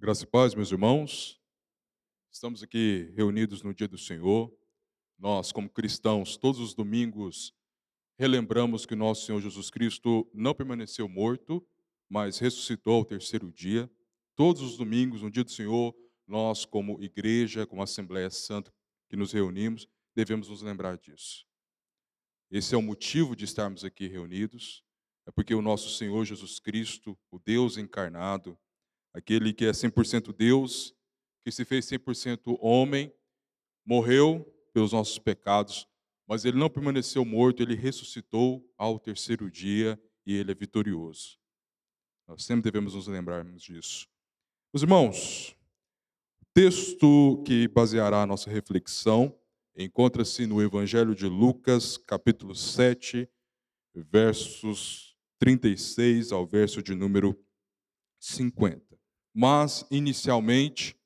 Graça e paz, meus irmãos. Estamos aqui reunidos no dia do Senhor. Nós, como cristãos, todos os domingos relembramos que nosso Senhor Jesus Cristo não permaneceu morto, mas ressuscitou ao terceiro dia. Todos os domingos, no dia do Senhor, nós, como igreja, como Assembleia Santa que nos reunimos, devemos nos lembrar disso. Esse é o motivo de estarmos aqui reunidos, é porque o nosso Senhor Jesus Cristo, o Deus encarnado, aquele que é 100% Deus, que se fez 100% homem, morreu pelos nossos pecados, mas ele não permaneceu morto, ele ressuscitou ao terceiro dia e ele é vitorioso. Nós sempre devemos nos lembrarmos disso. Os irmãos, o texto que baseará a nossa reflexão encontra-se no Evangelho de Lucas, capítulo 7, versos 36 ao verso de número 50. Mas, inicialmente,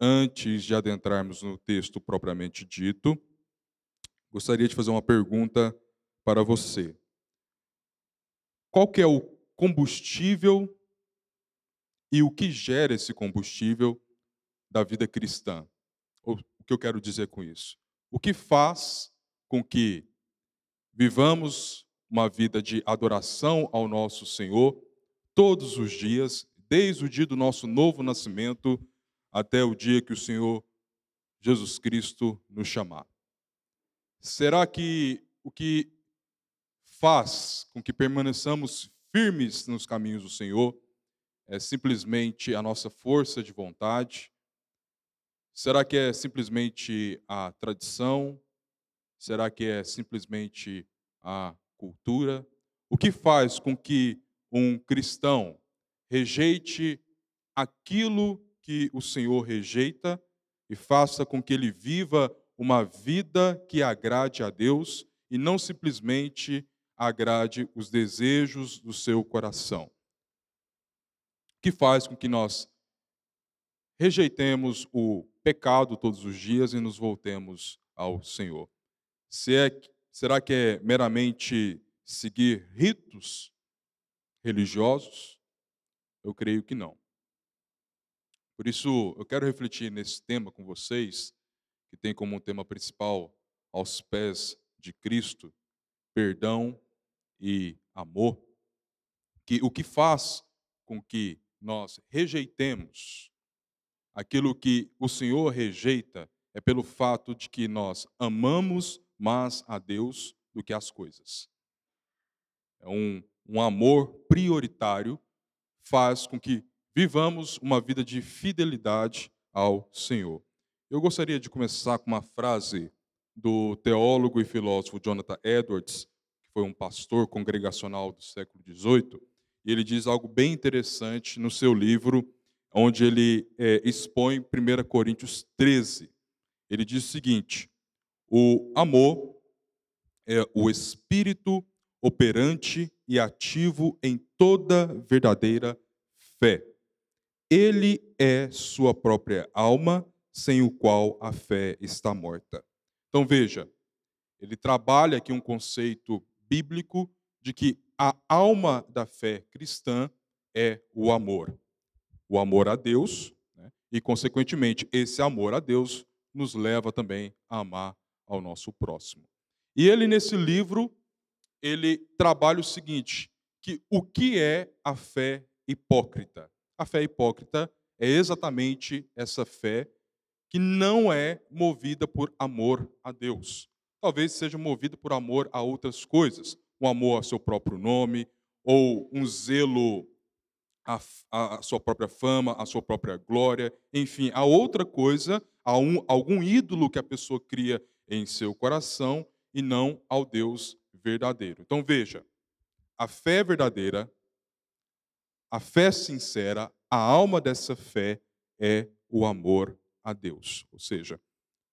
antes de adentrarmos no texto propriamente dito, gostaria de fazer uma pergunta para você. Qual que é o combustível e o que gera esse combustível da vida cristã? O que eu quero dizer com isso? O que faz com que vivamos uma vida de adoração ao nosso Senhor todos os dias desde o dia do nosso novo nascimento até o dia que o Senhor Jesus Cristo nos chamar. Será que o que faz com que permaneçamos firmes nos caminhos do Senhor é simplesmente a nossa força de vontade? Será que é simplesmente a tradição? Será que é simplesmente a cultura? O que faz com que um cristão rejeite aquilo que o Senhor rejeita e faça com que ele viva uma vida que agrade a Deus e não simplesmente agrade os desejos do seu coração. Que faz com que nós rejeitemos o pecado todos os dias e nos voltemos ao Senhor. Se é, será que é meramente seguir ritos religiosos? Eu creio que não. Por isso, eu quero refletir nesse tema com vocês, que tem como tema principal aos pés de Cristo, perdão e amor, que o que faz com que nós rejeitemos aquilo que o Senhor rejeita é pelo fato de que nós amamos mais a Deus do que as coisas. É um, um amor prioritário faz com que vivamos uma vida de fidelidade ao Senhor. Eu gostaria de começar com uma frase do teólogo e filósofo Jonathan Edwards, que foi um pastor congregacional do século XVIII, e ele diz algo bem interessante no seu livro, onde ele é, expõe 1 Coríntios 13. Ele diz o seguinte: o amor é o espírito operante e ativo em toda verdadeira fé. Ele é sua própria alma, sem o qual a fé está morta. Então veja, ele trabalha aqui um conceito bíblico de que a alma da fé cristã é o amor. O amor a Deus, né? e, consequentemente, esse amor a Deus nos leva também a amar ao nosso próximo. E ele, nesse livro, ele trabalha o seguinte: que o que é a fé hipócrita? A fé hipócrita é exatamente essa fé que não é movida por amor a Deus. Talvez seja movida por amor a outras coisas, um amor ao seu próprio nome, ou um zelo à, à sua própria fama, à sua própria glória, enfim, a outra coisa, a um, algum ídolo que a pessoa cria em seu coração e não ao Deus verdadeiro. Então veja, a fé verdadeira, a fé sincera, a alma dessa fé é o amor a Deus. Ou seja,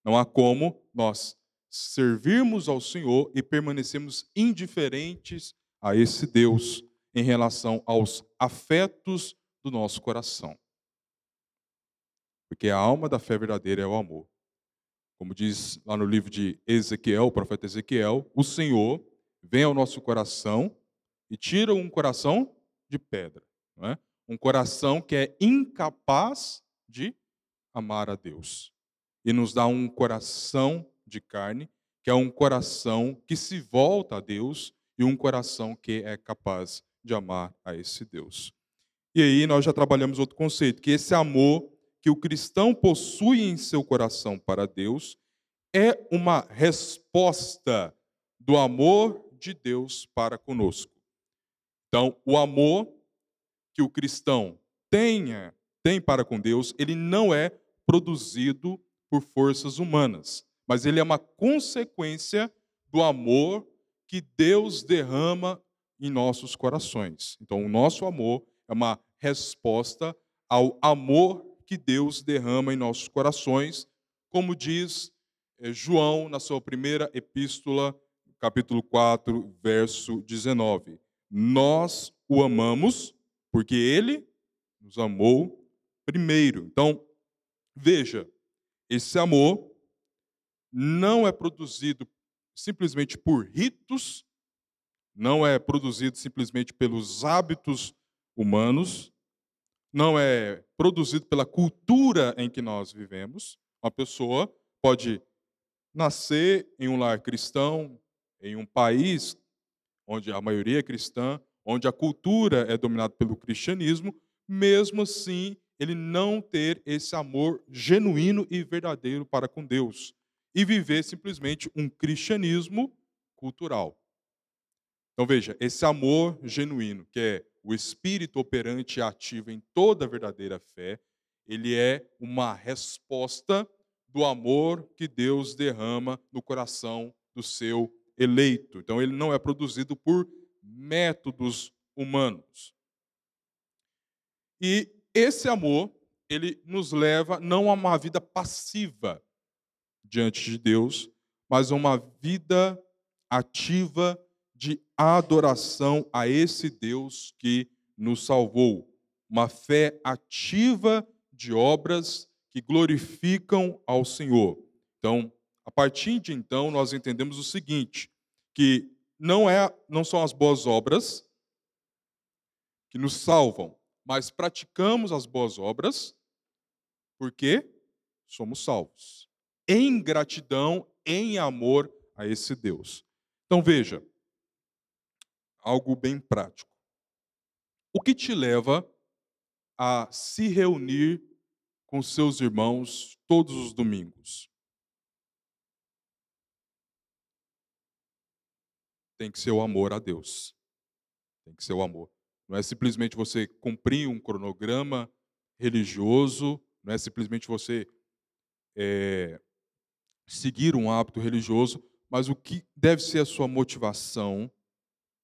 não há como nós servirmos ao Senhor e permanecermos indiferentes a esse Deus em relação aos afetos do nosso coração. Porque a alma da fé verdadeira é o amor. Como diz lá no livro de Ezequiel, o profeta Ezequiel, o Senhor vem ao nosso coração e tira um coração de pedra. É? Um coração que é incapaz de amar a Deus. E nos dá um coração de carne, que é um coração que se volta a Deus e um coração que é capaz de amar a esse Deus. E aí nós já trabalhamos outro conceito, que esse amor que o cristão possui em seu coração para Deus é uma resposta do amor de Deus para conosco. Então, o amor que o cristão tenha, tem para com Deus, ele não é produzido por forças humanas, mas ele é uma consequência do amor que Deus derrama em nossos corações. Então, o nosso amor é uma resposta ao amor que Deus derrama em nossos corações, como diz eh, João na sua primeira epístola, capítulo 4, verso 19. Nós o amamos porque ele nos amou primeiro. Então, veja, esse amor não é produzido simplesmente por ritos, não é produzido simplesmente pelos hábitos humanos, não é produzido pela cultura em que nós vivemos. Uma pessoa pode nascer em um lar cristão, em um país onde a maioria é cristã, onde a cultura é dominada pelo cristianismo, mesmo assim ele não ter esse amor genuíno e verdadeiro para com Deus e viver simplesmente um cristianismo cultural. Então veja, esse amor genuíno, que é o espírito operante e ativo em toda a verdadeira fé, ele é uma resposta do amor que Deus derrama no coração do seu eleito. Então ele não é produzido por métodos humanos. E esse amor, ele nos leva não a uma vida passiva diante de Deus, mas a uma vida ativa de adoração a esse Deus que nos salvou. Uma fé ativa de obras que glorificam ao Senhor. Então, a partir de então, nós entendemos o seguinte, que não é não são as boas obras que nos salvam, mas praticamos as boas obras porque somos salvos. Em gratidão, em amor a esse Deus. Então veja, algo bem prático. O que te leva a se reunir com seus irmãos todos os domingos? Tem que ser o amor a Deus. Tem que ser o amor. Não é simplesmente você cumprir um cronograma religioso, não é simplesmente você é, seguir um hábito religioso, mas o que deve ser a sua motivação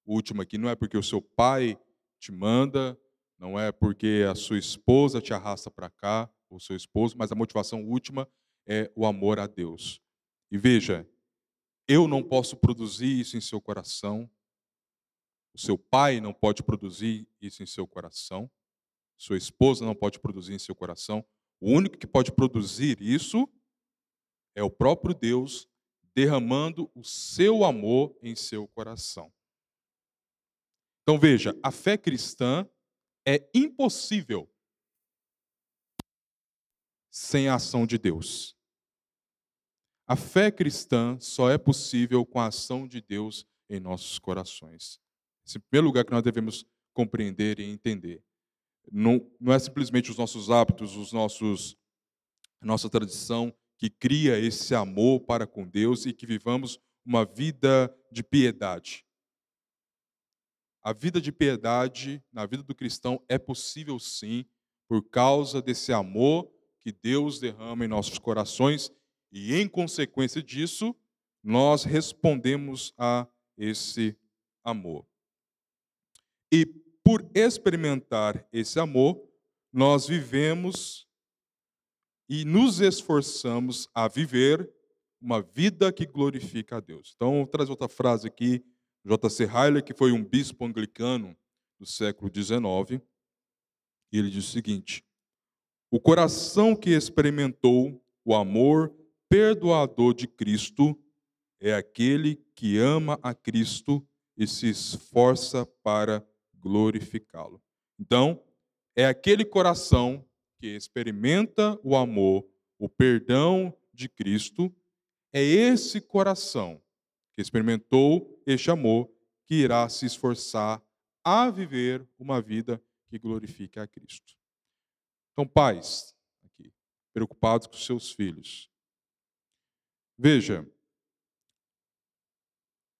última aqui não é porque o seu pai te manda, não é porque a sua esposa te arrasta para cá, o seu esposo, mas a motivação última é o amor a Deus. E veja, eu não posso produzir isso em seu coração, o seu pai não pode produzir isso em seu coração, sua esposa não pode produzir em seu coração. O único que pode produzir isso é o próprio Deus derramando o seu amor em seu coração. Então veja, a fé cristã é impossível sem a ação de Deus. A fé cristã só é possível com a ação de Deus em nossos corações. Esse é o primeiro lugar que nós devemos compreender e entender. Não, não é simplesmente os nossos hábitos, os nossos, nossa tradição que cria esse amor para com Deus e que vivamos uma vida de piedade. A vida de piedade na vida do cristão é possível sim, por causa desse amor que Deus derrama em nossos corações e, em consequência disso, nós respondemos a esse amor. E por experimentar esse amor, nós vivemos e nos esforçamos a viver uma vida que glorifica a Deus. Então, trazer outra frase aqui J.C. Haile, que foi um bispo anglicano do século XIX, e ele diz o seguinte: O coração que experimentou o amor perdoador de Cristo é aquele que ama a Cristo e se esforça para glorificá-lo. Então, é aquele coração que experimenta o amor, o perdão de Cristo, é esse coração que experimentou este amor que irá se esforçar a viver uma vida que glorifique a Cristo. Então, pais, aqui, preocupados com seus filhos. Veja,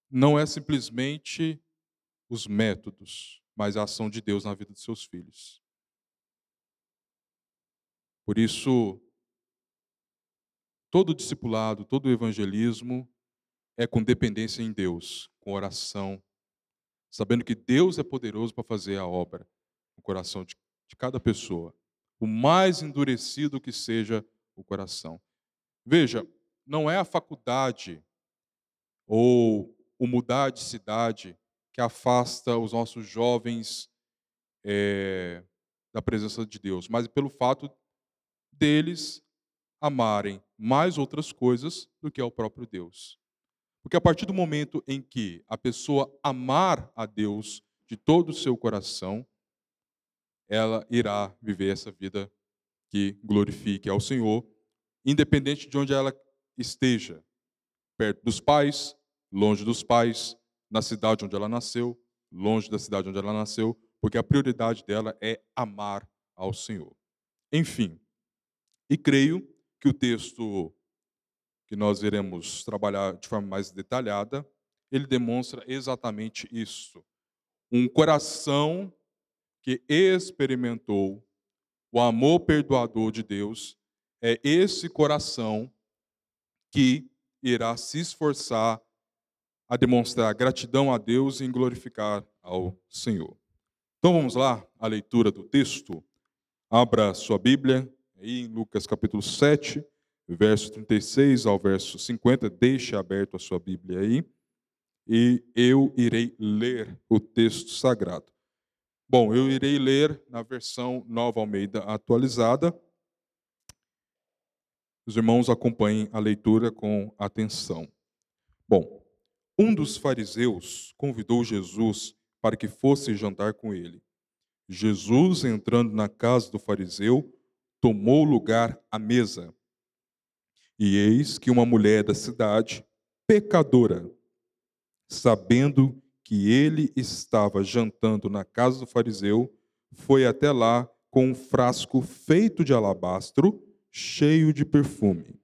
não é simplesmente os métodos, mas a ação de Deus na vida de seus filhos. Por isso, todo discipulado, todo evangelismo é com dependência em Deus, com oração, sabendo que Deus é poderoso para fazer a obra no coração de, de cada pessoa, o mais endurecido que seja o coração. Veja, não é a faculdade ou o mudar de cidade que afasta os nossos jovens é, da presença de Deus, mas pelo fato deles amarem mais outras coisas do que ao próprio Deus. Porque a partir do momento em que a pessoa amar a Deus de todo o seu coração, ela irá viver essa vida que glorifique ao Senhor, independente de onde ela esteja, perto dos pais, longe dos pais, na cidade onde ela nasceu, longe da cidade onde ela nasceu, porque a prioridade dela é amar ao Senhor. Enfim, e creio que o texto que nós iremos trabalhar de forma mais detalhada, ele demonstra exatamente isso. Um coração que experimentou o amor perdoador de Deus, é esse coração que irá se esforçar a demonstrar gratidão a Deus e glorificar ao Senhor. Então vamos lá, a leitura do texto. Abra sua Bíblia aí em Lucas capítulo 7, verso 36 ao verso 50. Deixe aberto a sua Bíblia aí. E eu irei ler o texto sagrado. Bom, eu irei ler na versão Nova Almeida atualizada. Os irmãos acompanhem a leitura com atenção. Bom, um dos fariseus convidou Jesus para que fosse jantar com ele. Jesus, entrando na casa do fariseu, tomou lugar à mesa. E eis que uma mulher da cidade, pecadora, sabendo que ele estava jantando na casa do fariseu, foi até lá com um frasco feito de alabastro, cheio de perfume.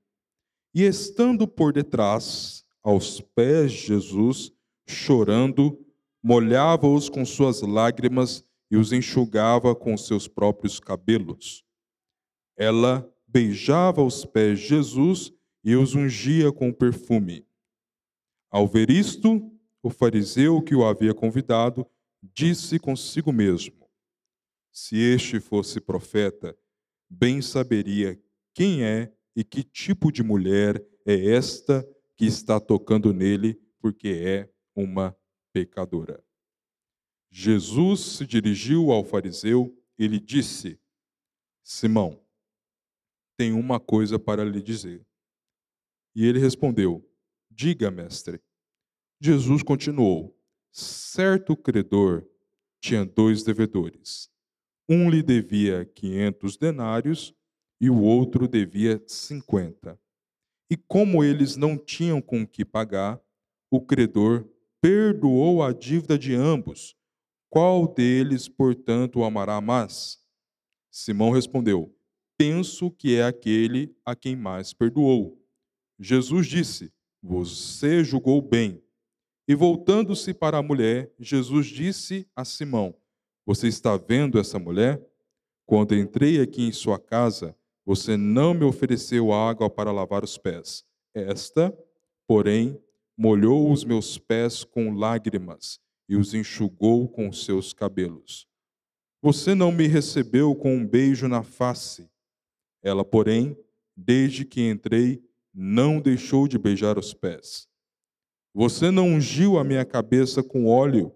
E estando por detrás, aos pés de Jesus, chorando, molhava-os com suas lágrimas e os enxugava com seus próprios cabelos. Ela beijava os pés de Jesus e os ungia com perfume. Ao ver isto, o fariseu que o havia convidado disse consigo mesmo: Se este fosse profeta, bem saberia quem é e que tipo de mulher é esta que está tocando nele, porque é uma pecadora. Jesus se dirigiu ao fariseu e lhe disse: Simão, tenho uma coisa para lhe dizer. E ele respondeu: Diga, mestre. Jesus continuou: Certo credor tinha dois devedores. Um lhe devia quinhentos denários e o outro devia cinquenta. E como eles não tinham com que pagar, o credor perdoou a dívida de ambos. Qual deles, portanto, o amará mais? Simão respondeu: penso que é aquele a quem mais perdoou. Jesus disse: Você julgou bem. E voltando-se para a mulher, Jesus disse a Simão: Você está vendo essa mulher? Quando entrei aqui em sua casa, você não me ofereceu água para lavar os pés. Esta, porém, molhou os meus pés com lágrimas e os enxugou com seus cabelos. Você não me recebeu com um beijo na face ela, porém, desde que entrei, não deixou de beijar os pés. Você não ungiu a minha cabeça com óleo,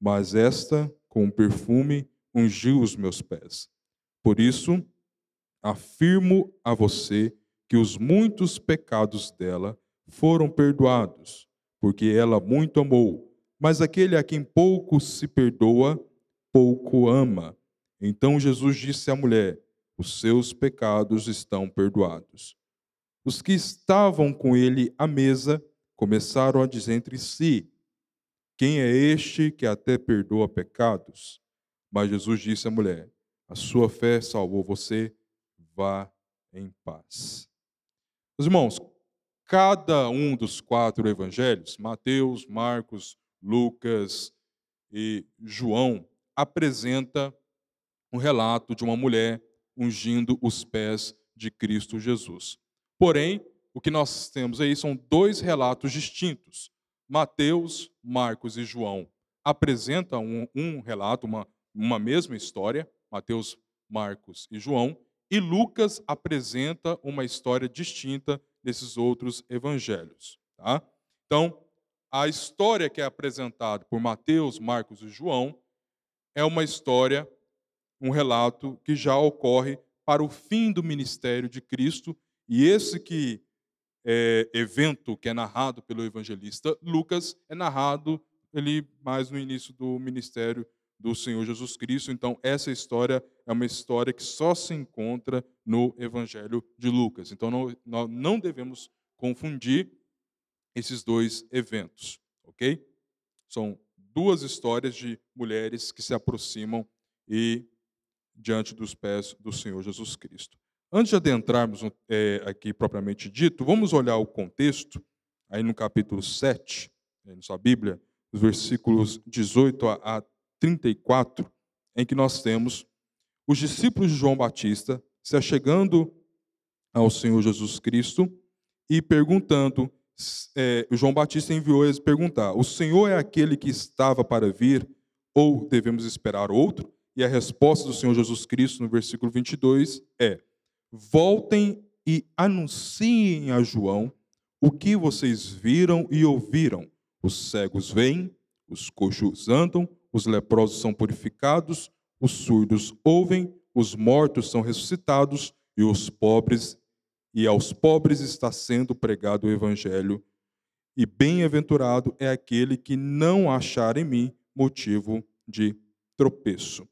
mas esta, com perfume, ungiu os meus pés. Por isso, afirmo a você que os muitos pecados dela foram perdoados, porque ela muito amou. Mas aquele a quem pouco se perdoa, pouco ama. Então Jesus disse à mulher: os seus pecados estão perdoados. Os que estavam com ele à mesa começaram a dizer entre si: Quem é este que até perdoa pecados? Mas Jesus disse à mulher: A sua fé salvou você, vá em paz. Os irmãos, cada um dos quatro evangelhos, Mateus, Marcos, Lucas e João, apresenta um relato de uma mulher ungindo os pés de Cristo Jesus. Porém, o que nós temos aí são dois relatos distintos. Mateus, Marcos e João apresentam um, um relato, uma, uma mesma história, Mateus, Marcos e João, e Lucas apresenta uma história distinta desses outros evangelhos. Tá? Então, a história que é apresentada por Mateus, Marcos e João é uma história um relato que já ocorre para o fim do ministério de Cristo, e esse que é, evento que é narrado pelo evangelista Lucas é narrado ali mais no início do ministério do Senhor Jesus Cristo. Então, essa história é uma história que só se encontra no Evangelho de Lucas. Então, não, nós não devemos confundir esses dois eventos, ok? São duas histórias de mulheres que se aproximam e diante dos pés do Senhor Jesus Cristo. Antes de adentrarmos é, aqui propriamente dito, vamos olhar o contexto, aí no capítulo 7, na sua Bíblia, os versículos 18 a 34, em que nós temos os discípulos de João Batista se achegando ao Senhor Jesus Cristo e perguntando, é, João Batista enviou eles perguntar: O Senhor é aquele que estava para vir ou devemos esperar outro? E a resposta do Senhor Jesus Cristo no versículo 22 é: Voltem e anunciem a João o que vocês viram e ouviram. Os cegos vêm, os coxos andam, os leprosos são purificados, os surdos ouvem, os mortos são ressuscitados e os pobres e aos pobres está sendo pregado o evangelho. E bem-aventurado é aquele que não achar em mim motivo de tropeço.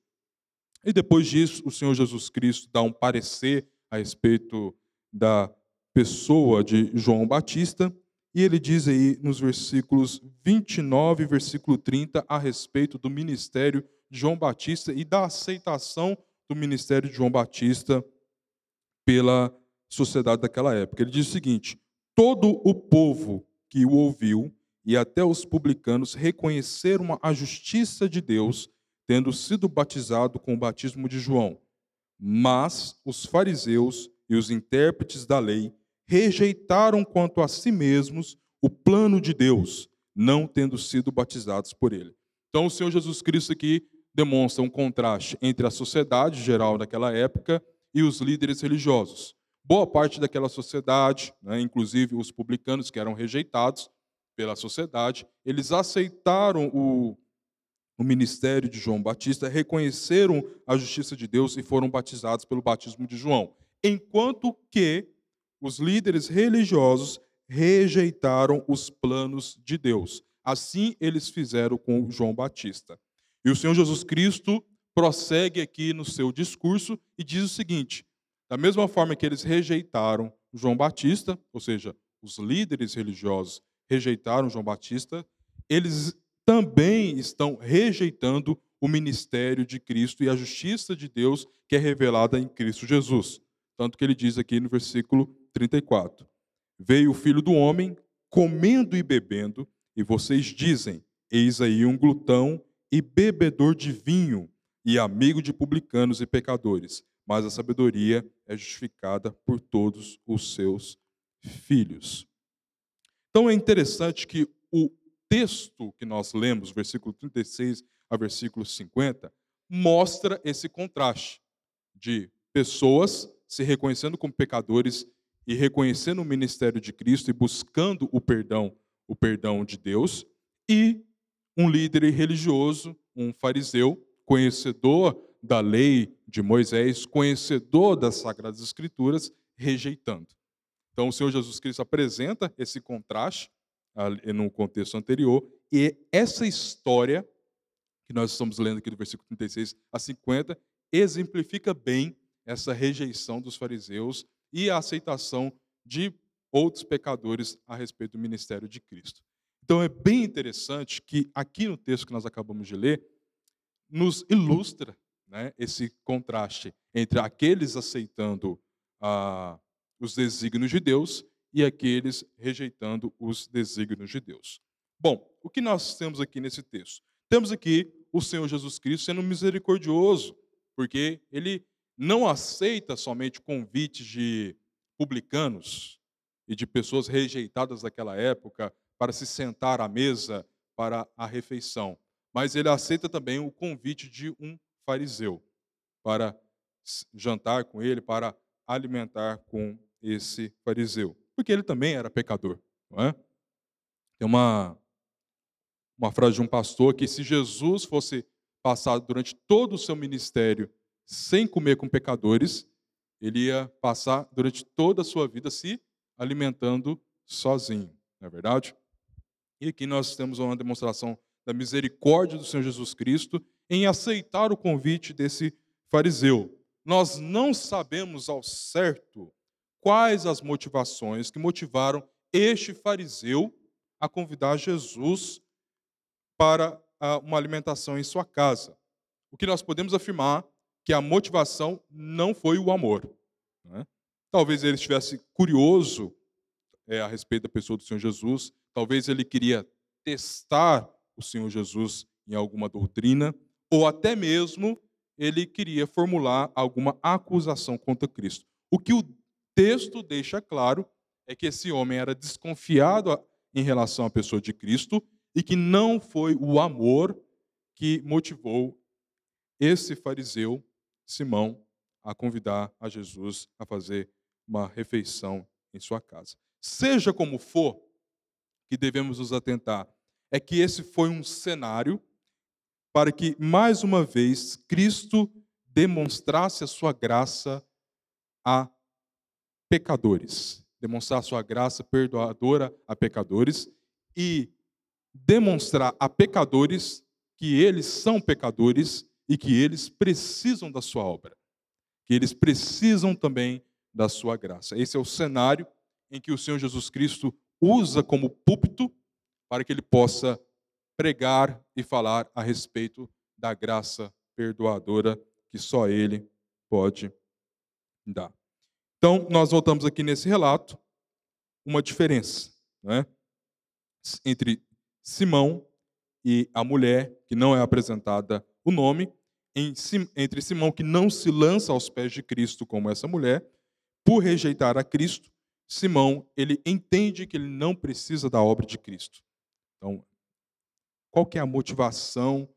E depois disso, o Senhor Jesus Cristo dá um parecer a respeito da pessoa de João Batista, e ele diz aí nos versículos 29 e versículo 30 a respeito do ministério de João Batista e da aceitação do ministério de João Batista pela sociedade daquela época. Ele diz o seguinte: todo o povo que o ouviu e até os publicanos reconheceram a justiça de Deus tendo sido batizado com o batismo de João. Mas os fariseus e os intérpretes da lei rejeitaram quanto a si mesmos o plano de Deus, não tendo sido batizados por ele. Então, o Senhor Jesus Cristo aqui demonstra um contraste entre a sociedade geral daquela época e os líderes religiosos. Boa parte daquela sociedade, né, inclusive os publicanos que eram rejeitados pela sociedade, eles aceitaram o o ministério de João Batista, reconheceram a justiça de Deus e foram batizados pelo batismo de João. Enquanto que os líderes religiosos rejeitaram os planos de Deus. Assim eles fizeram com João Batista. E o Senhor Jesus Cristo prossegue aqui no seu discurso e diz o seguinte: da mesma forma que eles rejeitaram João Batista, ou seja, os líderes religiosos rejeitaram João Batista, eles também estão rejeitando o ministério de Cristo e a justiça de Deus que é revelada em Cristo Jesus. Tanto que ele diz aqui no versículo 34: Veio o filho do homem comendo e bebendo, e vocês dizem: Eis aí um glutão e bebedor de vinho, e amigo de publicanos e pecadores. Mas a sabedoria é justificada por todos os seus filhos. Então é interessante que o texto que nós lemos, versículo 36 a versículo 50, mostra esse contraste de pessoas se reconhecendo como pecadores e reconhecendo o ministério de Cristo e buscando o perdão, o perdão de Deus, e um líder religioso, um fariseu, conhecedor da lei de Moisés, conhecedor das sagradas escrituras, rejeitando. Então o Senhor Jesus Cristo apresenta esse contraste no contexto anterior. E essa história, que nós estamos lendo aqui do versículo 36 a 50, exemplifica bem essa rejeição dos fariseus e a aceitação de outros pecadores a respeito do ministério de Cristo. Então é bem interessante que aqui no texto que nós acabamos de ler, nos ilustra né, esse contraste entre aqueles aceitando ah, os desígnios de Deus e aqueles rejeitando os desígnios de Deus. Bom, o que nós temos aqui nesse texto? Temos aqui o Senhor Jesus Cristo sendo misericordioso, porque ele não aceita somente convites de publicanos e de pessoas rejeitadas daquela época para se sentar à mesa para a refeição, mas ele aceita também o convite de um fariseu para jantar com ele, para alimentar com esse fariseu, porque ele também era pecador, não é? Tem uma uma frase de um pastor que se Jesus fosse passar durante todo o seu ministério sem comer com pecadores, ele ia passar durante toda a sua vida se alimentando sozinho, não é verdade? E aqui nós temos uma demonstração da misericórdia do Senhor Jesus Cristo em aceitar o convite desse fariseu. Nós não sabemos ao certo quais as motivações que motivaram este fariseu a convidar Jesus para ah, uma alimentação em sua casa. O que nós podemos afirmar que a motivação não foi o amor. Né? Talvez ele estivesse curioso é, a respeito da pessoa do Senhor Jesus, talvez ele queria testar o Senhor Jesus em alguma doutrina, ou até mesmo ele queria formular alguma acusação contra Cristo. O que o texto deixa claro é que esse homem era desconfiado em relação à pessoa de Cristo e que não foi o amor que motivou esse fariseu, Simão, a convidar a Jesus a fazer uma refeição em sua casa. Seja como for, que devemos nos atentar é que esse foi um cenário para que, mais uma vez, Cristo demonstrasse a sua graça a pecadores, demonstrar a sua graça perdoadora a pecadores e demonstrar a pecadores que eles são pecadores e que eles precisam da sua obra, que eles precisam também da sua graça. Esse é o cenário em que o Senhor Jesus Cristo usa como púlpito para que ele possa pregar e falar a respeito da graça perdoadora que só ele pode dar. Então, nós voltamos aqui nesse relato uma diferença né, entre Simão e a mulher, que não é apresentada o nome, entre Simão, que não se lança aos pés de Cristo como essa mulher, por rejeitar a Cristo, Simão, ele entende que ele não precisa da obra de Cristo. Então, qual que é a motivação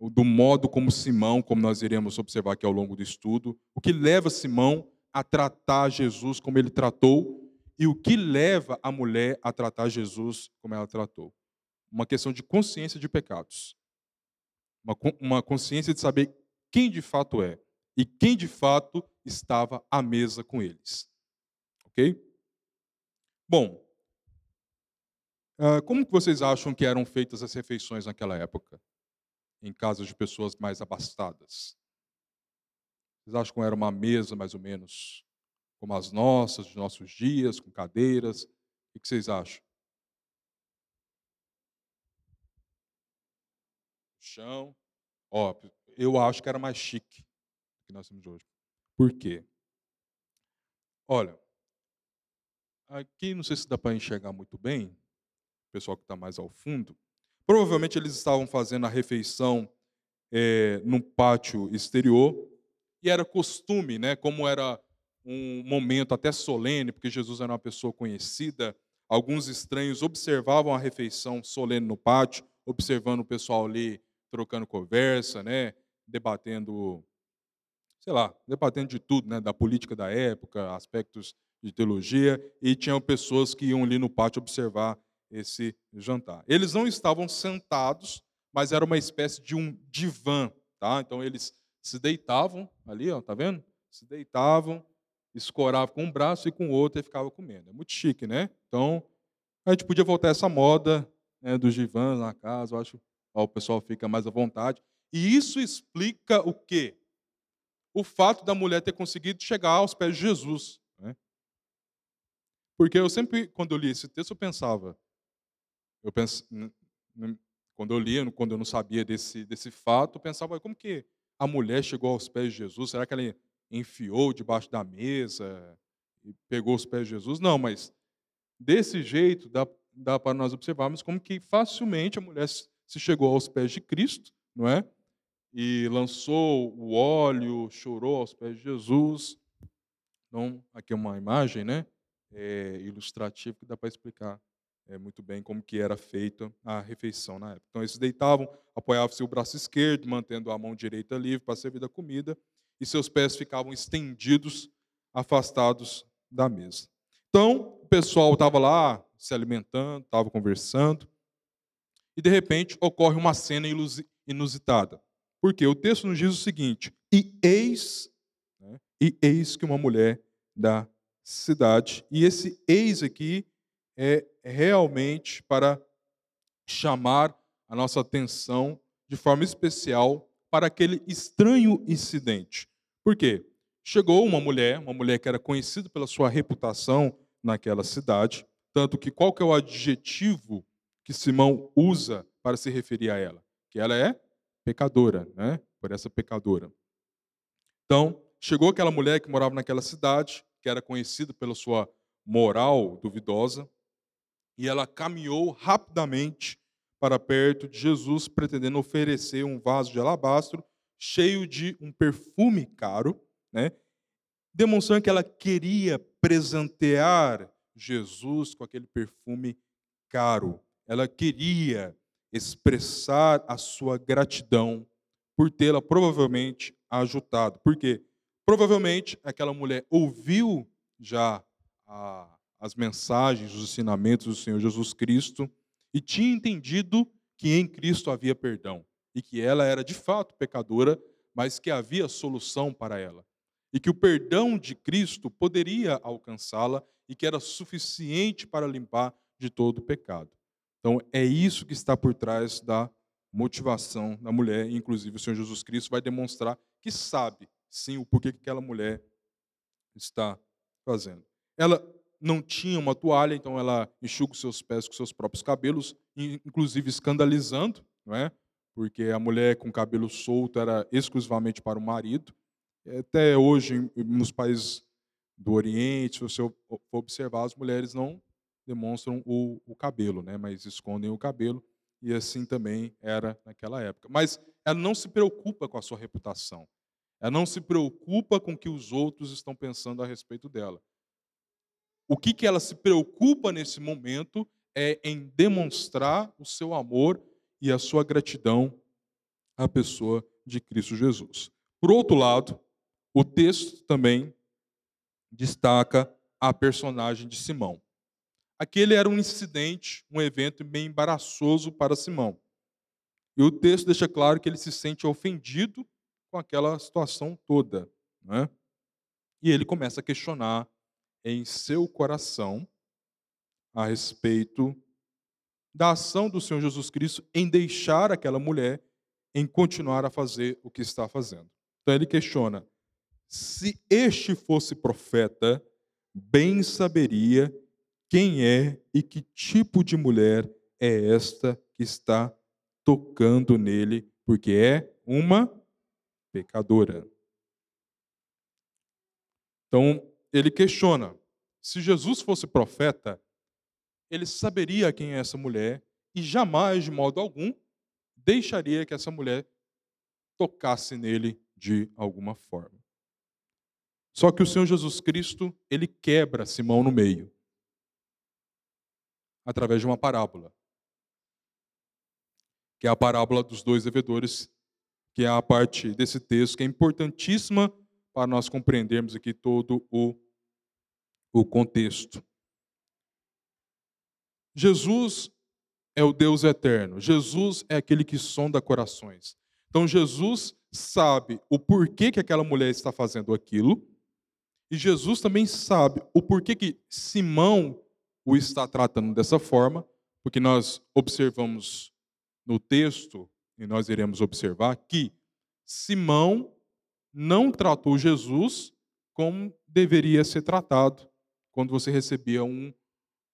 do modo como Simão, como nós iremos observar aqui ao longo do estudo, o que leva Simão a tratar Jesus como ele tratou e o que leva a mulher a tratar Jesus como ela tratou? Uma questão de consciência de pecados. Uma, consciência de saber quem de fato é e quem de fato estava à mesa com eles. Ok? Bom, ah, como que vocês acham que eram feitas as refeições naquela época? Em casas de pessoas mais abastadas? Vocês acham que era uma mesa, mais ou menos, como as nossas, dos nossos dias, com cadeiras? O que vocês acham? Chão. Ó, eu acho que era mais chique do que nós temos hoje. Por quê? Olha, Aqui não sei se dá para enxergar muito bem, o pessoal que está mais ao fundo. Provavelmente eles estavam fazendo a refeição é, num pátio exterior e era costume, né? Como era um momento até solene, porque Jesus era uma pessoa conhecida. Alguns estranhos observavam a refeição solene no pátio, observando o pessoal ali trocando conversa, né? Debatendo, sei lá, debatendo de tudo, né? Da política da época, aspectos de teologia, e tinham pessoas que iam ali no pátio observar esse jantar. Eles não estavam sentados, mas era uma espécie de um divã, tá? Então eles se deitavam ali, ó, tá vendo? Se deitavam, escoravam com um braço e com o outro e ficava comendo. É muito chique, né? Então, a gente podia voltar essa moda né, dos divãs na casa, eu acho ó, o pessoal fica mais à vontade. E isso explica o quê? o fato da mulher ter conseguido chegar aos pés de Jesus. Porque eu sempre, quando eu li esse texto, eu pensava, eu penso, quando eu lia, quando eu não sabia desse, desse fato, eu pensava, como que a mulher chegou aos pés de Jesus? Será que ela enfiou debaixo da mesa e pegou os pés de Jesus? Não, mas desse jeito dá, dá para nós observarmos como que facilmente a mulher se chegou aos pés de Cristo, não é? E lançou o óleo, chorou aos pés de Jesus. Então, aqui é uma imagem, né? É, ilustrativa que dá para explicar é, muito bem como que era feita a refeição na época. Então, eles deitavam, apoiavam-se o braço esquerdo, mantendo a mão direita livre para servir da comida, e seus pés ficavam estendidos, afastados da mesa. Então, o pessoal estava lá se alimentando, estava conversando, e de repente ocorre uma cena inusitada. Porque o texto nos diz o seguinte: e eis, né, e eis que uma mulher da cidade, e esse eis aqui é realmente para chamar a nossa atenção de forma especial para aquele estranho incidente. Por quê? Chegou uma mulher, uma mulher que era conhecida pela sua reputação naquela cidade, tanto que qual que é o adjetivo que Simão usa para se referir a ela? Que ela é pecadora, né? Por essa pecadora. Então, chegou aquela mulher que morava naquela cidade, que era conhecida pela sua moral duvidosa, e ela caminhou rapidamente para perto de Jesus, pretendendo oferecer um vaso de alabastro cheio de um perfume caro, né? demonstrando que ela queria presentear Jesus com aquele perfume caro. Ela queria expressar a sua gratidão por tê-la provavelmente ajudado. Por quê? Provavelmente aquela mulher ouviu já a, as mensagens, os ensinamentos do Senhor Jesus Cristo e tinha entendido que em Cristo havia perdão e que ela era de fato pecadora, mas que havia solução para ela. E que o perdão de Cristo poderia alcançá-la e que era suficiente para limpar de todo o pecado. Então, é isso que está por trás da motivação da mulher, inclusive o Senhor Jesus Cristo vai demonstrar que sabe, sim, o porquê que aquela mulher está fazendo. Ela não tinha uma toalha, então ela enxuga os seus pés com seus próprios cabelos, inclusive escandalizando, não é? Porque a mulher com cabelo solto era exclusivamente para o marido. Até hoje, nos países do Oriente, se você for observar, as mulheres não demonstram o, o cabelo, né? mas escondem o cabelo, e assim também era naquela época. Mas ela não se preocupa com a sua reputação. Ela não se preocupa com o que os outros estão pensando a respeito dela. O que, que ela se preocupa nesse momento é em demonstrar o seu amor e a sua gratidão à pessoa de Cristo Jesus. Por outro lado, o texto também destaca a personagem de Simão. Aquele era um incidente, um evento bem embaraçoso para Simão. E o texto deixa claro que ele se sente ofendido com aquela situação toda. Né? E ele começa a questionar em seu coração a respeito da ação do Senhor Jesus Cristo em deixar aquela mulher em continuar a fazer o que está fazendo. Então ele questiona: se este fosse profeta, bem saberia quem é e que tipo de mulher é esta que está tocando nele, porque é uma pecadora. Então, ele questiona: se Jesus fosse profeta, ele saberia quem é essa mulher e jamais, de modo algum, deixaria que essa mulher tocasse nele de alguma forma. Só que o Senhor Jesus Cristo, ele quebra Simão no meio, através de uma parábola, que é a parábola dos dois devedores, que é a parte desse texto que é importantíssima para nós compreendermos aqui todo o, o contexto. Jesus é o Deus eterno. Jesus é aquele que sonda corações. Então Jesus sabe o porquê que aquela mulher está fazendo aquilo. E Jesus também sabe o porquê que Simão o está tratando dessa forma, porque nós observamos no texto, e nós iremos observar, que Simão não tratou Jesus como deveria ser tratado quando você recebia um,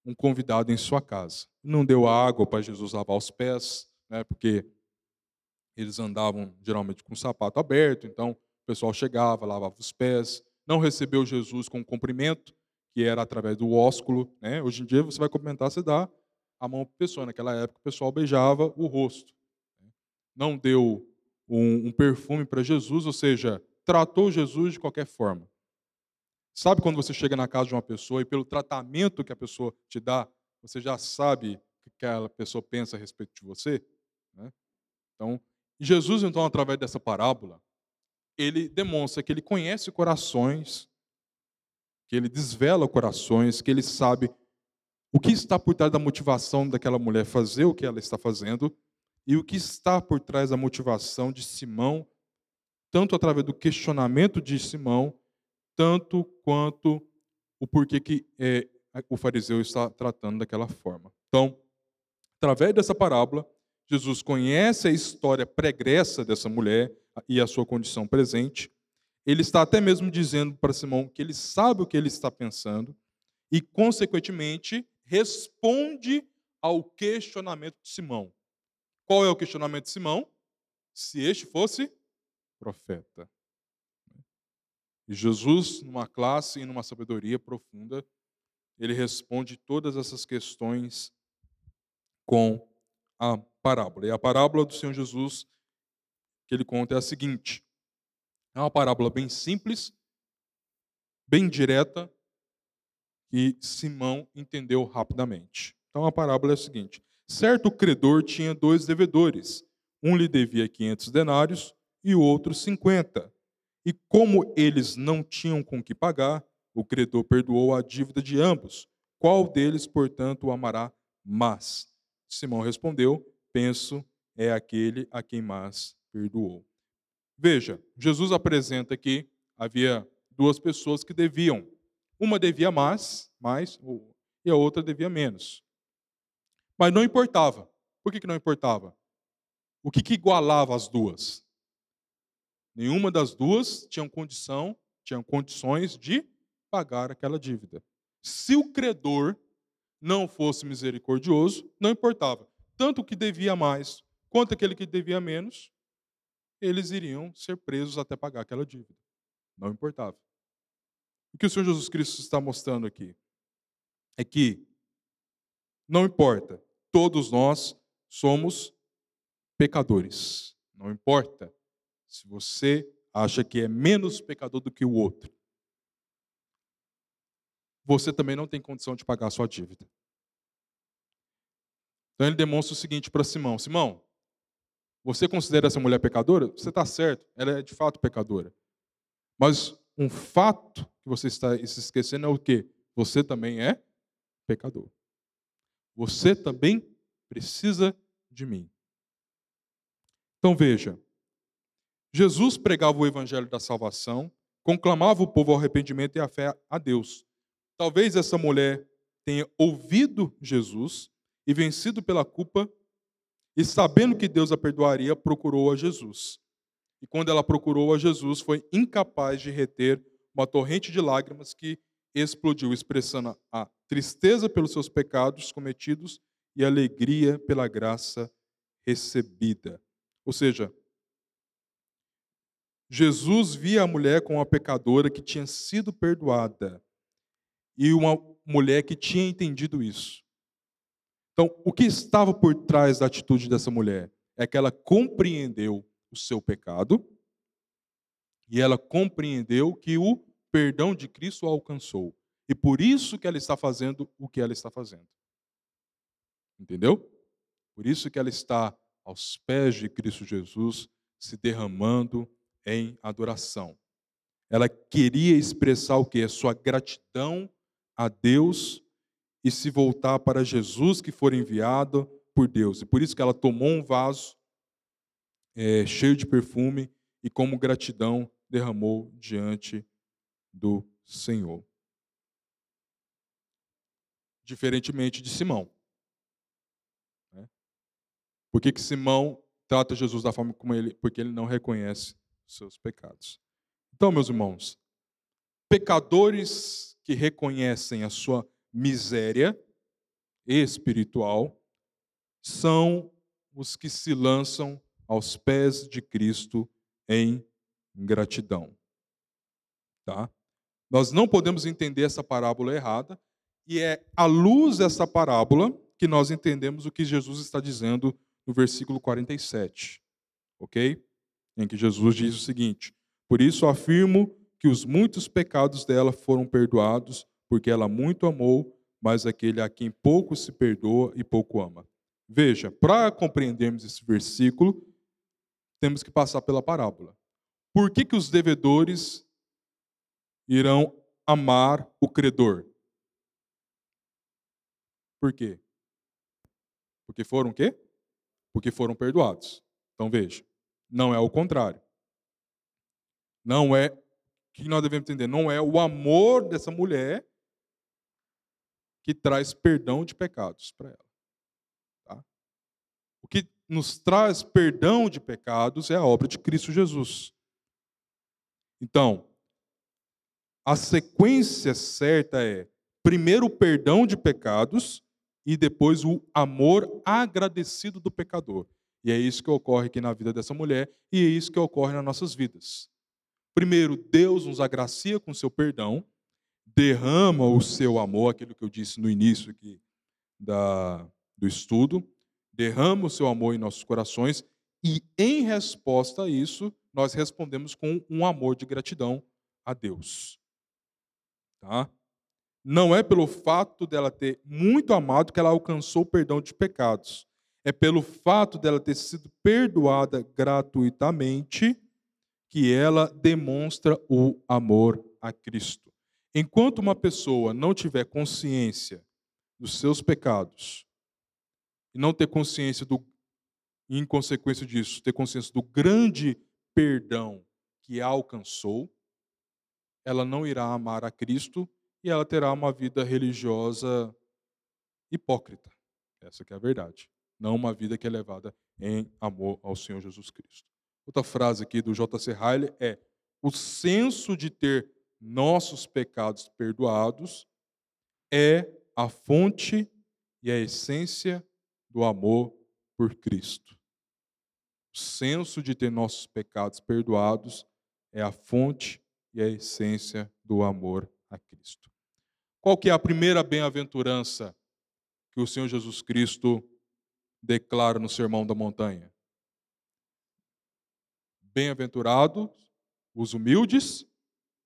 um convidado em sua casa. Não deu água para Jesus lavar os pés, né, porque eles andavam geralmente com o sapato aberto, então o pessoal chegava, lavava os pés, não recebeu Jesus com cumprimento, que era através do ósculo. Né? Hoje em dia você vai cumprimentar, você dá a mão para a pessoa. Naquela época o pessoal beijava o rosto. Não deu um, um perfume para Jesus, ou seja, tratou Jesus de qualquer forma. Sabe quando você chega na casa de uma pessoa e pelo tratamento que a pessoa te dá, você já sabe o que aquela pessoa pensa a respeito de você? Né? Então, Jesus, então, através dessa parábola, ele demonstra que ele conhece corações, que ele desvela corações, que ele sabe o que está por trás da motivação daquela mulher fazer o que ela está fazendo e o que está por trás da motivação de Simão, tanto através do questionamento de Simão, tanto quanto o porquê que é, o fariseu está tratando daquela forma. Então, através dessa parábola, Jesus conhece a história pregressa dessa mulher e a sua condição presente. Ele está até mesmo dizendo para Simão que ele sabe o que ele está pensando e, consequentemente, responde ao questionamento de Simão. Qual é o questionamento de Simão? Se este fosse profeta. E Jesus, numa classe e numa sabedoria profunda, ele responde todas essas questões com a parábola. E a parábola do Senhor Jesus que ele conta é a seguinte: é uma parábola bem simples, bem direta, que Simão entendeu rapidamente. Então a parábola é a seguinte: Certo credor tinha dois devedores. Um lhe devia 500 denários e o outro 50. E como eles não tinham com que pagar, o credor perdoou a dívida de ambos. Qual deles, portanto, o amará mais? Simão respondeu: Penso é aquele a quem mais perdoou. Veja, Jesus apresenta que havia duas pessoas que deviam. Uma devia mais, mais e a outra devia menos. Mas não importava. Por que, que não importava? O que, que igualava as duas? Nenhuma das duas tinha condição, tinha condições de pagar aquela dívida. Se o credor não fosse misericordioso, não importava. Tanto o que devia mais quanto aquele que devia menos, eles iriam ser presos até pagar aquela dívida. Não importava. O que o Senhor Jesus Cristo está mostrando aqui é que não importa todos nós somos pecadores. Não importa se você acha que é menos pecador do que o outro. Você também não tem condição de pagar a sua dívida. Então ele demonstra o seguinte para Simão: Simão, você considera essa mulher pecadora? Você está certo, ela é de fato pecadora. Mas um fato que você está se esquecendo é o quê? Você também é pecador. Você também precisa de mim. Então veja, Jesus pregava o evangelho da salvação, conclamava o povo ao arrependimento e à fé a Deus. Talvez essa mulher tenha ouvido Jesus e vencido pela culpa, e sabendo que Deus a perdoaria, procurou a Jesus. E quando ela procurou a Jesus, foi incapaz de reter uma torrente de lágrimas que explodiu, expressando a tristeza pelos seus pecados cometidos e alegria pela graça recebida. Ou seja, Jesus via a mulher como uma pecadora que tinha sido perdoada e uma mulher que tinha entendido isso. Então, o que estava por trás da atitude dessa mulher é que ela compreendeu o seu pecado e ela compreendeu que o perdão de Cristo a alcançou. E por isso que ela está fazendo o que ela está fazendo. Entendeu? Por isso que ela está aos pés de Cristo Jesus, se derramando em adoração. Ela queria expressar o que? A sua gratidão a Deus e se voltar para Jesus que for enviado por Deus. E por isso que ela tomou um vaso é, cheio de perfume e, como gratidão, derramou diante do Senhor. Diferentemente de Simão. Né? Por que, que Simão trata Jesus da forma como ele? Porque ele não reconhece os seus pecados. Então, meus irmãos, pecadores que reconhecem a sua miséria espiritual são os que se lançam aos pés de Cristo em gratidão. Tá? Nós não podemos entender essa parábola errada, e é à luz dessa parábola que nós entendemos o que Jesus está dizendo no versículo 47. Ok? Em que Jesus diz o seguinte: Por isso afirmo que os muitos pecados dela foram perdoados, porque ela muito amou, mas aquele a quem pouco se perdoa e pouco ama. Veja, para compreendermos esse versículo, temos que passar pela parábola. Por que, que os devedores irão amar o credor? Por quê? Porque foram o quê? Porque foram perdoados. Então veja, não é o contrário. Não é que nós devemos entender, não é o amor dessa mulher que traz perdão de pecados para ela. Tá? O que nos traz perdão de pecados é a obra de Cristo Jesus. Então, a sequência certa é primeiro o perdão de pecados e depois o amor agradecido do pecador. E é isso que ocorre aqui na vida dessa mulher e é isso que ocorre nas nossas vidas. Primeiro, Deus nos agracia com seu perdão, derrama o seu amor, aquilo que eu disse no início aqui da, do estudo, derrama o seu amor em nossos corações e, em resposta a isso, nós respondemos com um amor de gratidão a Deus. Tá? Não é pelo fato dela ter muito amado que ela alcançou o perdão de pecados. É pelo fato dela ter sido perdoada gratuitamente que ela demonstra o amor a Cristo. Enquanto uma pessoa não tiver consciência dos seus pecados e não ter consciência do em consequência disso, ter consciência do grande perdão que alcançou, ela não irá amar a Cristo e ela terá uma vida religiosa hipócrita. Essa que é a verdade. Não uma vida que é levada em amor ao Senhor Jesus Cristo. Outra frase aqui do J.C. Riley é: o senso de ter nossos pecados perdoados é a fonte e a essência do amor por Cristo. O senso de ter nossos pecados perdoados é a fonte e a essência do amor a Cristo. Qual que é a primeira bem-aventurança que o Senhor Jesus Cristo declara no Sermão da Montanha? Bem-aventurados os humildes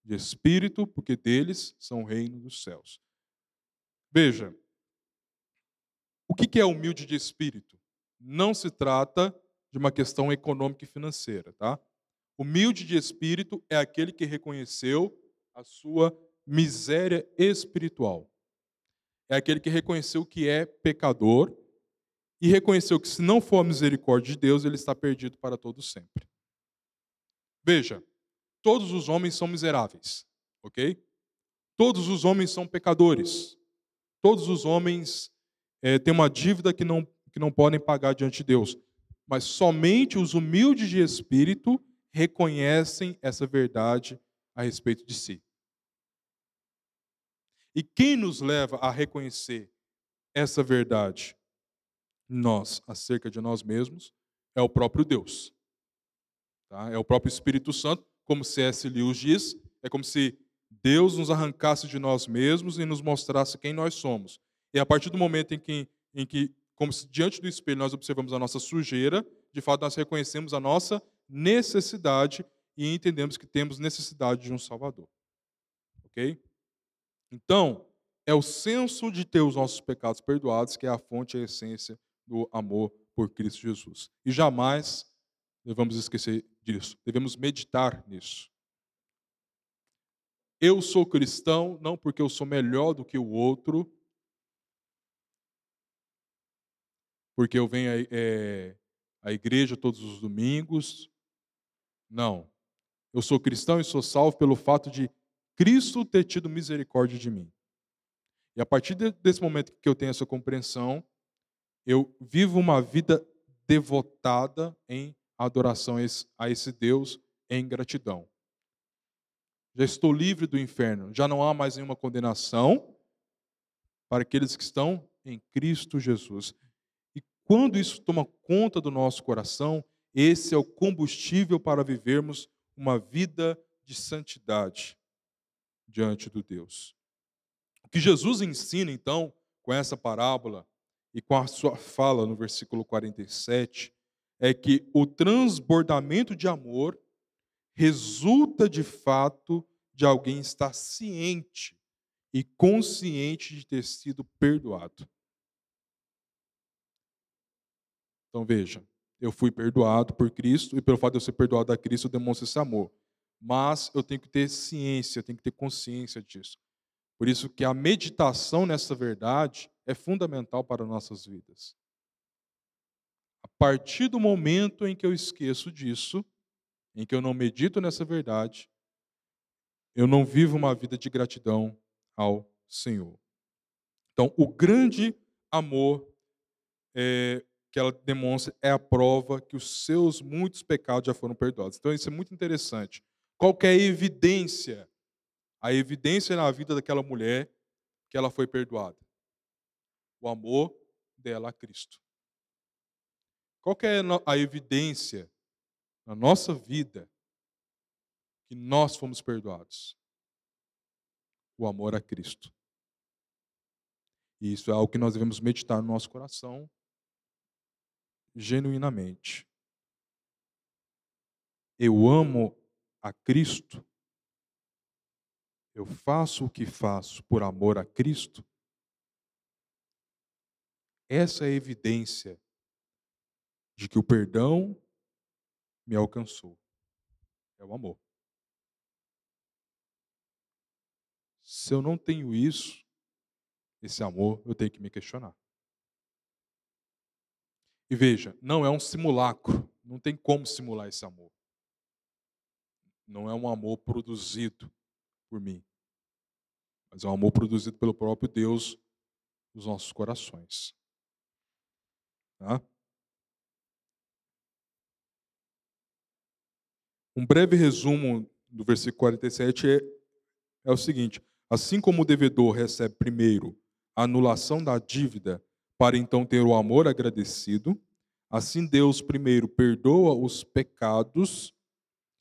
de espírito, porque deles são o reino dos céus. Veja, o que é humilde de espírito? Não se trata de uma questão econômica e financeira, tá? Humilde de espírito é aquele que reconheceu a sua miséria espiritual. É aquele que reconheceu que é pecador e reconheceu que se não for a misericórdia de Deus, ele está perdido para todo sempre. Veja, todos os homens são miseráveis, ok? Todos os homens são pecadores. Todos os homens é, têm uma dívida que não, que não podem pagar diante de Deus mas somente os humildes de espírito reconhecem essa verdade a respeito de si. E quem nos leva a reconhecer essa verdade? Nós, acerca de nós mesmos, é o próprio Deus. Tá? É o próprio Espírito Santo, como C.S. Lewis diz, é como se Deus nos arrancasse de nós mesmos e nos mostrasse quem nós somos. E a partir do momento em que, em que como se diante do espelho nós observamos a nossa sujeira, de fato nós reconhecemos a nossa necessidade e entendemos que temos necessidade de um Salvador. Ok? Então, é o senso de ter os nossos pecados perdoados que é a fonte e a essência do amor por Cristo Jesus. E jamais devemos esquecer disso, devemos meditar nisso. Eu sou cristão não porque eu sou melhor do que o outro, porque eu venho é, à igreja todos os domingos. Não. Eu sou cristão e sou salvo pelo fato de Cristo ter tido misericórdia de mim. E a partir desse momento que eu tenho essa compreensão, eu vivo uma vida devotada em adoração a esse Deus em gratidão. Já estou livre do inferno. Já não há mais nenhuma condenação para aqueles que estão em Cristo Jesus. E quando isso toma conta do nosso coração, esse é o combustível para vivermos uma vida de santidade diante do Deus. O que Jesus ensina, então, com essa parábola e com a sua fala no versículo 47, é que o transbordamento de amor resulta de fato de alguém estar ciente e consciente de ter sido perdoado. Então veja, eu fui perdoado por Cristo e pelo fato de eu ser perdoado a Cristo, eu demonstro esse amor. Mas eu tenho que ter ciência, tenho que ter consciência disso. Por isso que a meditação nessa verdade é fundamental para nossas vidas. A partir do momento em que eu esqueço disso, em que eu não medito nessa verdade, eu não vivo uma vida de gratidão ao Senhor. Então, o grande amor é, que ela demonstra é a prova que os seus muitos pecados já foram perdoados. Então, isso é muito interessante. Qual é a evidência? A evidência na vida daquela mulher que ela foi perdoada. O amor dela a Cristo. Qual é a evidência na nossa vida que nós fomos perdoados? O amor a Cristo. E isso é algo que nós devemos meditar no nosso coração genuinamente. Eu amo a Cristo. Eu faço o que faço por amor a Cristo. Essa é a evidência de que o perdão me alcançou. É o amor. Se eu não tenho isso, esse amor, eu tenho que me questionar. E veja, não é um simulacro. Não tem como simular esse amor. Não é um amor produzido por mim. Mas é um amor produzido pelo próprio Deus nos nossos corações. Tá? Um breve resumo do versículo 47 é, é o seguinte: Assim como o devedor recebe primeiro a anulação da dívida para então ter o amor agradecido, assim Deus primeiro perdoa os pecados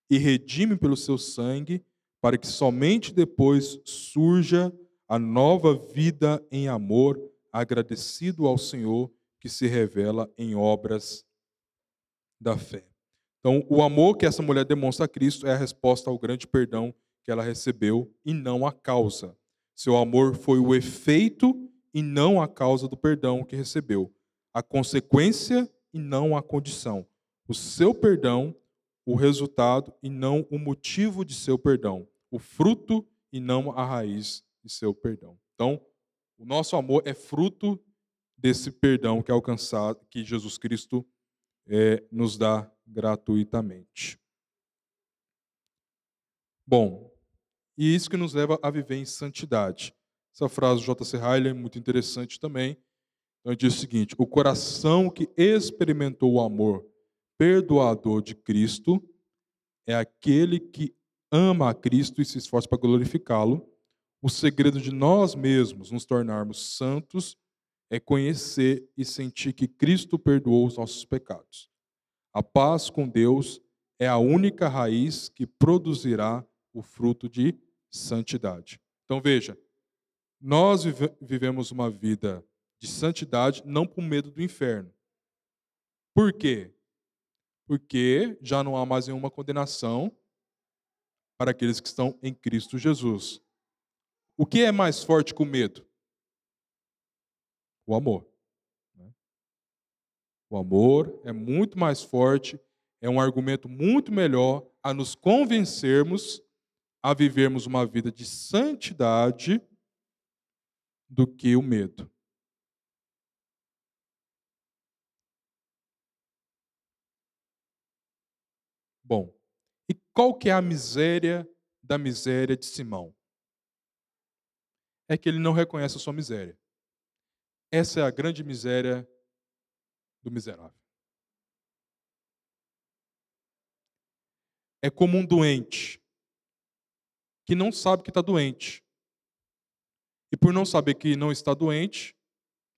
e redime pelo seu sangue, para que somente depois surja a nova vida em amor, agradecido ao Senhor, que se revela em obras da fé. Então, o amor que essa mulher demonstra a Cristo é a resposta ao grande perdão que ela recebeu e não a causa. Seu amor foi o efeito e não a causa do perdão que recebeu. A consequência e não a condição. O seu perdão, o resultado e não o motivo de seu perdão. O fruto e não a raiz de seu perdão. Então, o nosso amor é fruto desse perdão que é alcançado, que Jesus Cristo é, nos dá gratuitamente. Bom, e isso que nos leva a viver em santidade. Essa frase do J.C. Riley é muito interessante também. Então, diz o seguinte: o coração que experimentou o amor perdoador de Cristo é aquele que ama a Cristo e se esforça para glorificá-lo. O segredo de nós mesmos nos tornarmos santos é conhecer e sentir que Cristo perdoou os nossos pecados. A paz com Deus é a única raiz que produzirá o fruto de santidade. Então veja, nós vivemos uma vida de santidade não por medo do inferno. Por quê? Porque já não há mais nenhuma condenação para aqueles que estão em Cristo Jesus. O que é mais forte que o medo? O amor. Né? O amor é muito mais forte, é um argumento muito melhor a nos convencermos a vivermos uma vida de santidade do que o medo. Bom, e qual que é a miséria da miséria de Simão? É que ele não reconhece a sua miséria. Essa é a grande miséria do miserável. É como um doente que não sabe que está doente. E por não saber que não está doente,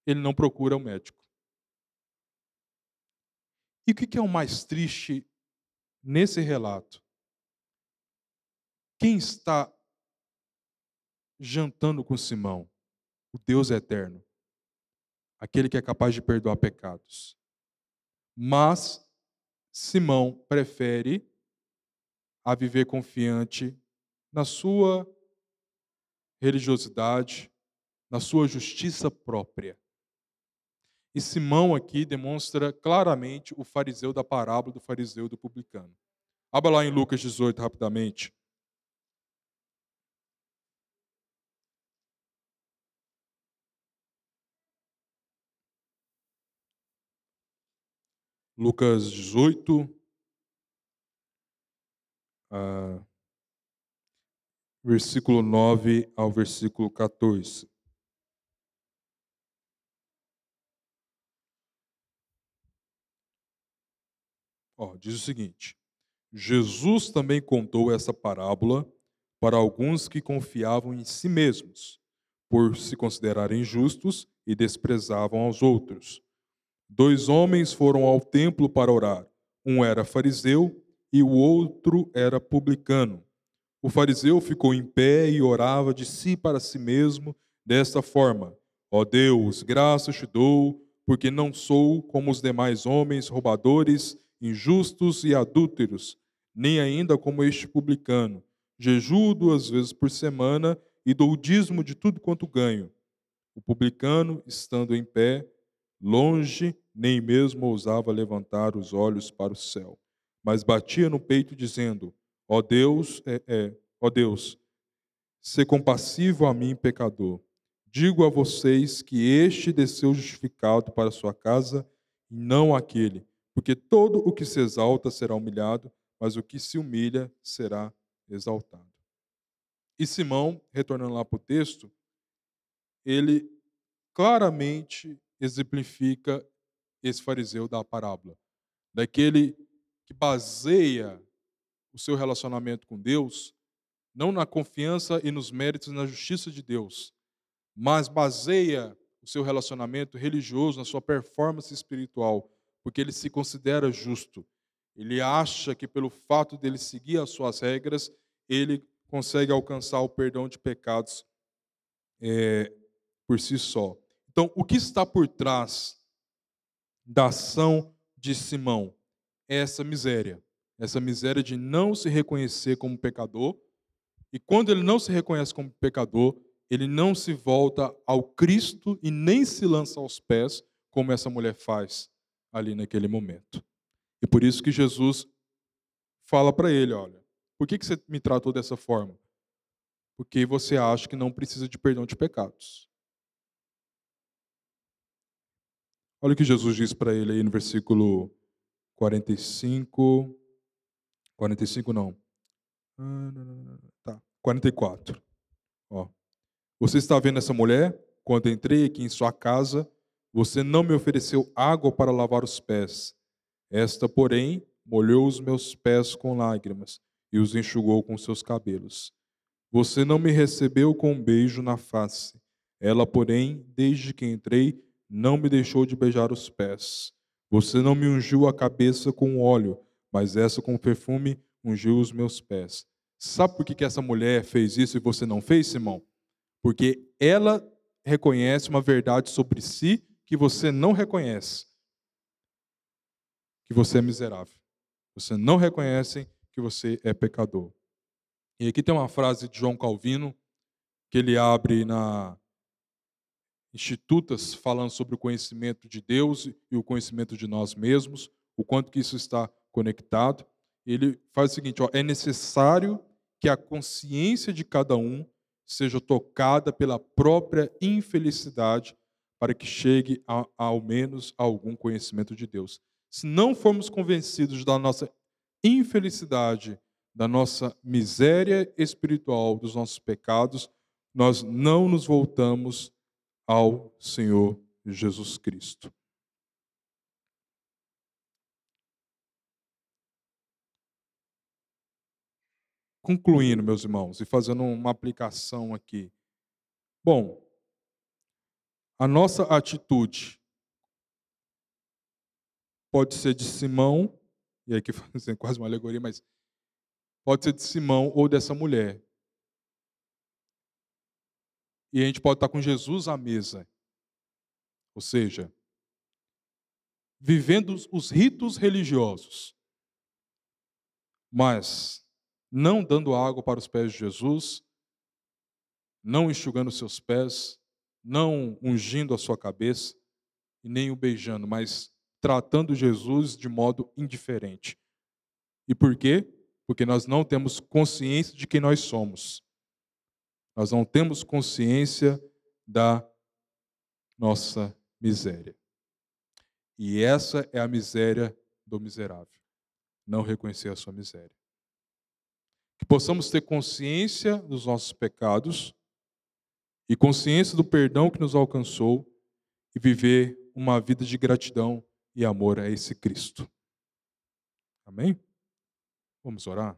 ele não procura o médico. E o que é o mais triste nesse relato? Quem está jantando com Simão? O Deus eterno, aquele que é capaz de perdoar pecados. Mas Simão prefere a viver confiante na sua religiosidade, na sua justiça própria. E Simão aqui demonstra claramente o fariseu da parábola do fariseu do publicano. Abra lá em Lucas 18 rapidamente. Lucas 18, uh, versículo 9 ao versículo 14. Ó, diz o seguinte: Jesus também contou essa parábola para alguns que confiavam em si mesmos, por se considerarem justos e desprezavam aos outros. Dois homens foram ao templo para orar. Um era fariseu e o outro era publicano. O fariseu ficou em pé e orava de si para si mesmo desta forma: Ó Deus, graças te dou, porque não sou como os demais homens roubadores, injustos e adúlteros, nem ainda como este publicano. Jejuo duas vezes por semana e dou o dízimo de tudo quanto ganho. O publicano, estando em pé, longe nem mesmo ousava levantar os olhos para o céu, mas batia no peito dizendo: Ó Deus, é, é, ó Deus, se compassivo a mim, pecador. Digo a vocês que este desceu justificado para sua casa e não aquele, porque todo o que se exalta será humilhado, mas o que se humilha será exaltado. E Simão, retornando lá para o texto, ele claramente exemplifica esse fariseu da parábola, daquele que baseia o seu relacionamento com Deus não na confiança e nos méritos e na justiça de Deus, mas baseia o seu relacionamento religioso na sua performance espiritual, porque ele se considera justo. Ele acha que pelo fato dele seguir as suas regras, ele consegue alcançar o perdão de pecados é, por si só. Então, o que está por trás da ação de Simão é essa miséria. Essa miséria de não se reconhecer como pecador. E quando ele não se reconhece como pecador, ele não se volta ao Cristo e nem se lança aos pés, como essa mulher faz ali naquele momento. E por isso que Jesus fala para ele: olha, por que, que você me tratou dessa forma? Porque você acha que não precisa de perdão de pecados. Olha o que Jesus diz para ele aí no versículo 45. 45 não. Tá, 44. Ó. Você está vendo essa mulher? Quando entrei aqui em sua casa, você não me ofereceu água para lavar os pés. Esta, porém, molhou os meus pés com lágrimas e os enxugou com seus cabelos. Você não me recebeu com um beijo na face. Ela, porém, desde que entrei, não me deixou de beijar os pés. Você não me ungiu a cabeça com óleo, mas essa com perfume ungiu os meus pés. Sabe por que, que essa mulher fez isso e você não fez, Simão? Porque ela reconhece uma verdade sobre si que você não reconhece. Que você é miserável. Você não reconhece que você é pecador. E aqui tem uma frase de João Calvino que ele abre na institutas falando sobre o conhecimento de Deus e o conhecimento de nós mesmos, o quanto que isso está conectado. Ele faz o seguinte: ó, é necessário que a consciência de cada um seja tocada pela própria infelicidade para que chegue a, ao menos a algum conhecimento de Deus. Se não formos convencidos da nossa infelicidade, da nossa miséria espiritual, dos nossos pecados, nós não nos voltamos ao Senhor Jesus Cristo. concluindo, meus irmãos, e fazendo uma aplicação aqui. Bom, a nossa atitude pode ser de Simão, e aqui fazendo quase uma alegoria, mas pode ser de Simão ou dessa mulher. E a gente pode estar com Jesus à mesa. Ou seja, vivendo os ritos religiosos, mas não dando água para os pés de Jesus, não enxugando seus pés, não ungindo a sua cabeça e nem o beijando, mas tratando Jesus de modo indiferente. E por quê? Porque nós não temos consciência de quem nós somos. Nós não temos consciência da nossa miséria. E essa é a miséria do miserável. Não reconhecer a sua miséria. Que possamos ter consciência dos nossos pecados e consciência do perdão que nos alcançou e viver uma vida de gratidão e amor a esse Cristo. Amém? Vamos orar?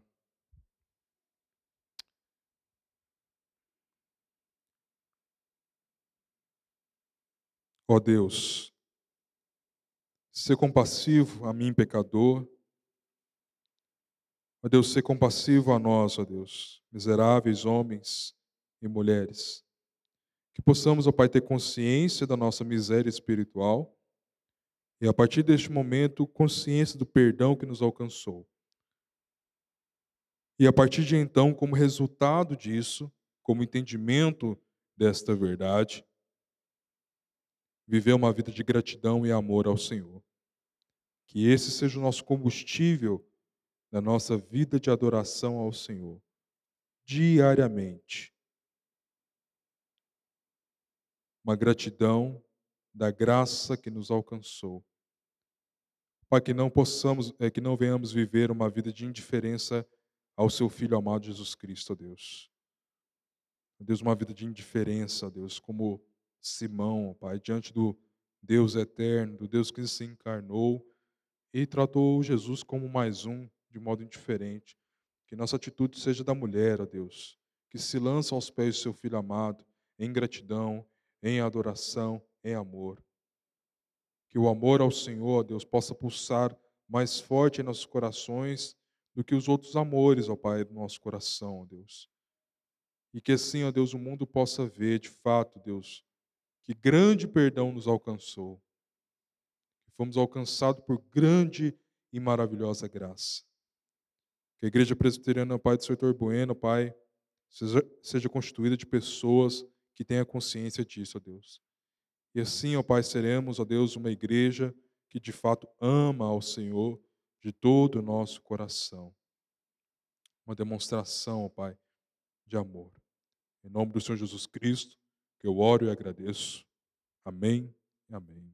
Ó Deus, ser compassivo a mim, pecador. Ó Deus, ser compassivo a nós, ó Deus, miseráveis homens e mulheres. Que possamos, ó Pai, ter consciência da nossa miséria espiritual e, a partir deste momento, consciência do perdão que nos alcançou. E, a partir de então, como resultado disso, como entendimento desta verdade, viver uma vida de gratidão e amor ao Senhor. Que esse seja o nosso combustível na nossa vida de adoração ao Senhor, diariamente uma gratidão da graça que nos alcançou. Para que não possamos, é, que não venhamos viver uma vida de indiferença ao seu Filho amado Jesus Cristo, Deus. Deus, uma vida de indiferença, Deus, como Simão, Pai, diante do Deus eterno, do Deus que se encarnou e tratou Jesus como mais um, de modo indiferente. Que nossa atitude seja da mulher, ó Deus, que se lança aos pés do seu Filho amado, em gratidão, em adoração, em amor. Que o amor ao Senhor, Deus, possa pulsar mais forte em nossos corações do que os outros amores, ó Pai, do nosso coração, ó Deus. E que assim, ó Deus, o mundo possa ver, de fato, Deus, que grande perdão nos alcançou. Que fomos alcançados por grande e maravilhosa graça. Que a Igreja Presbiteriana, Pai do Setor Bueno, Pai, seja, seja constituída de pessoas que tenha consciência disso, ó Deus. E assim, ó Pai, seremos, ó Deus, uma igreja que de fato ama ao Senhor de todo o nosso coração. Uma demonstração, ó Pai, de amor. Em nome do Senhor Jesus Cristo, que eu oro e agradeço. Amém e amém.